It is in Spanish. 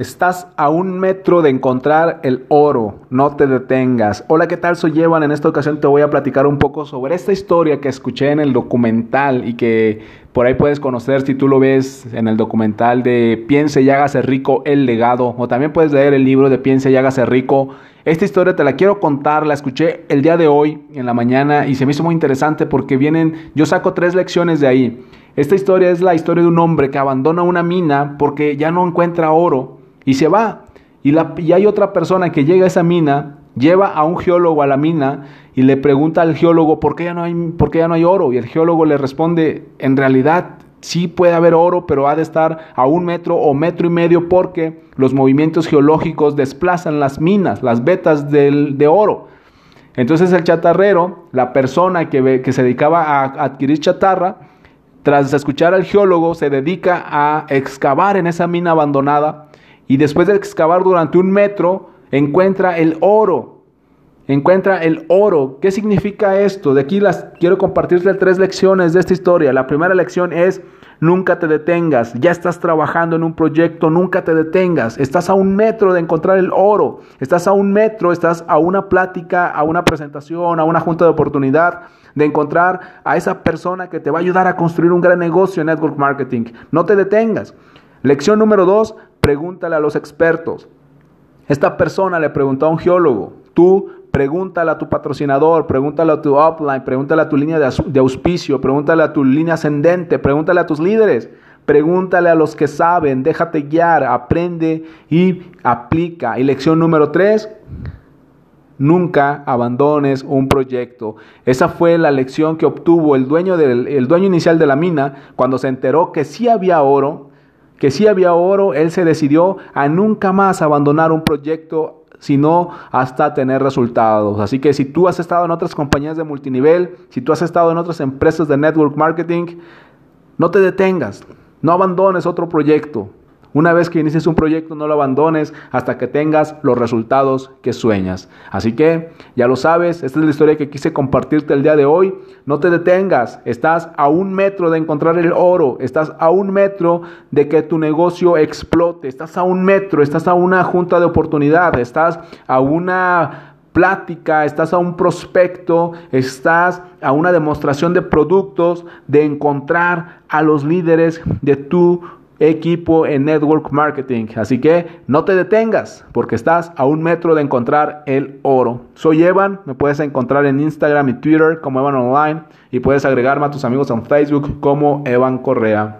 Estás a un metro de encontrar el oro, no te detengas. Hola, ¿qué tal? Soy Evan. En esta ocasión te voy a platicar un poco sobre esta historia que escuché en el documental y que por ahí puedes conocer si tú lo ves en el documental de Piense y hágase rico el legado o también puedes leer el libro de Piense y hágase rico. Esta historia te la quiero contar, la escuché el día de hoy en la mañana y se me hizo muy interesante porque vienen, yo saco tres lecciones de ahí. Esta historia es la historia de un hombre que abandona una mina porque ya no encuentra oro y se va. Y, hay otra persona que llega a esa mina, lleva a un geólogo a la mina y le pregunta al geólogo por qué ya no hay, por qué ya no hay oro. Y el geólogo le responde, en realidad sí puede haber oro, pero ha de estar a un metro o metro y medio porque los movimientos geológicos desplazan las minas, las vetas del, de oro. Entonces el chatarrero, la persona que, que se dedicaba a adquirir chatarra, tras escuchar al geólogo, se dedica a excavar en esa mina abandonada y después de excavar durante un metro, encuentra el oro. Encuentra el oro. ¿Qué significa esto? De aquí las quiero compartirte tres lecciones de esta historia. La primera lección es nunca te detengas. Ya estás trabajando en un proyecto, nunca te detengas. Estás a un metro de encontrar el oro. Estás a un metro, estás a una plática, a una presentación, a una junta de oportunidad de encontrar a esa persona que te va a ayudar a construir un gran negocio en network marketing. No te detengas. Lección número dos, pregúntale a los expertos. Esta persona le preguntó a un geólogo, tú pregúntale a tu patrocinador, pregúntale a tu upline, pregúntale a tu línea de auspicio, pregúntale a tu línea ascendente, pregúntale a tus líderes, pregúntale a los que saben, déjate guiar, aprende y aplica. Y lección número tres, nunca abandones un proyecto. Esa fue la lección que obtuvo el dueño, del, el dueño inicial de la mina cuando se enteró que sí había oro que si había oro, él se decidió a nunca más abandonar un proyecto, sino hasta tener resultados. Así que si tú has estado en otras compañías de multinivel, si tú has estado en otras empresas de network marketing, no te detengas, no abandones otro proyecto. Una vez que inicies un proyecto, no lo abandones hasta que tengas los resultados que sueñas. Así que, ya lo sabes, esta es la historia que quise compartirte el día de hoy. No te detengas, estás a un metro de encontrar el oro, estás a un metro de que tu negocio explote, estás a un metro, estás a una junta de oportunidad, estás a una plática, estás a un prospecto, estás a una demostración de productos, de encontrar a los líderes de tu equipo en network marketing. Así que no te detengas porque estás a un metro de encontrar el oro. Soy Evan, me puedes encontrar en Instagram y Twitter como Evan Online y puedes agregarme a tus amigos en Facebook como Evan Correa.